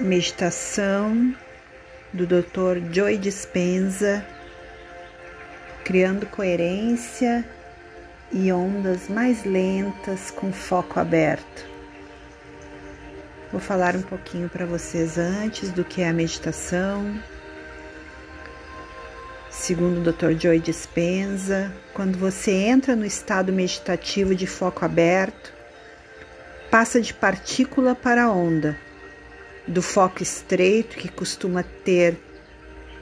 Meditação do Dr. Joy Dispenza, criando coerência e ondas mais lentas com foco aberto. Vou falar um pouquinho para vocês antes do que é a meditação. Segundo o Dr. Joy Dispenza, quando você entra no estado meditativo de foco aberto, passa de partícula para onda do foco estreito que costuma ter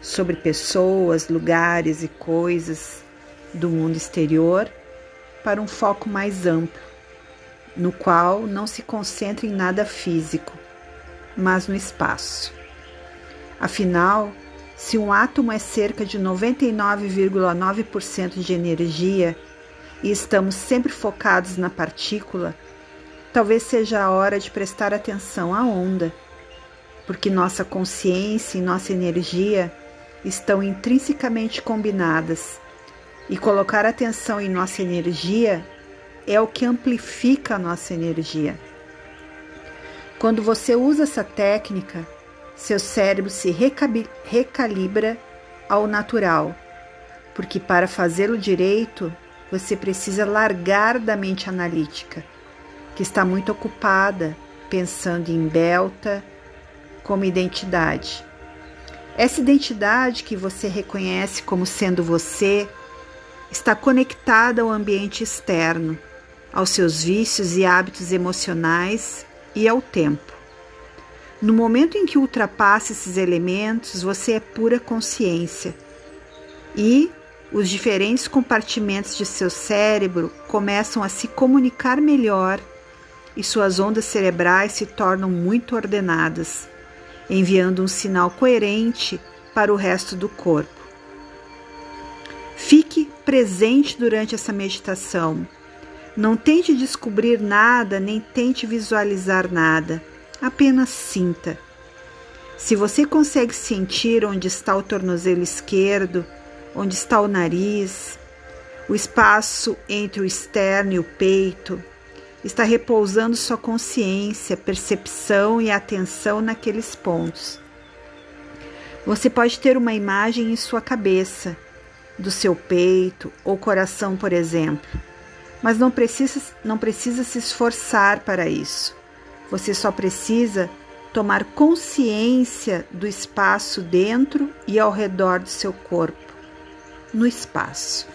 sobre pessoas, lugares e coisas do mundo exterior para um foco mais amplo, no qual não se concentra em nada físico, mas no espaço. Afinal, se um átomo é cerca de 99,9% de energia e estamos sempre focados na partícula, talvez seja a hora de prestar atenção à onda porque nossa consciência e nossa energia estão intrinsecamente combinadas. E colocar atenção em nossa energia é o que amplifica a nossa energia. Quando você usa essa técnica, seu cérebro se recalibra ao natural, porque para fazê-lo direito, você precisa largar da mente analítica, que está muito ocupada pensando em belta, como identidade. Essa identidade que você reconhece como sendo você está conectada ao ambiente externo, aos seus vícios e hábitos emocionais e ao tempo. No momento em que ultrapassa esses elementos, você é pura consciência e os diferentes compartimentos de seu cérebro começam a se comunicar melhor e suas ondas cerebrais se tornam muito ordenadas enviando um sinal coerente para o resto do corpo. Fique presente durante essa meditação. Não tente descobrir nada, nem tente visualizar nada. Apenas sinta. Se você consegue sentir onde está o tornozelo esquerdo, onde está o nariz, o espaço entre o externo e o peito, está repousando sua consciência, percepção e atenção naqueles pontos. Você pode ter uma imagem em sua cabeça, do seu peito ou coração, por exemplo, mas não precisa, não precisa se esforçar para isso. Você só precisa tomar consciência do espaço dentro e ao redor do seu corpo, no espaço.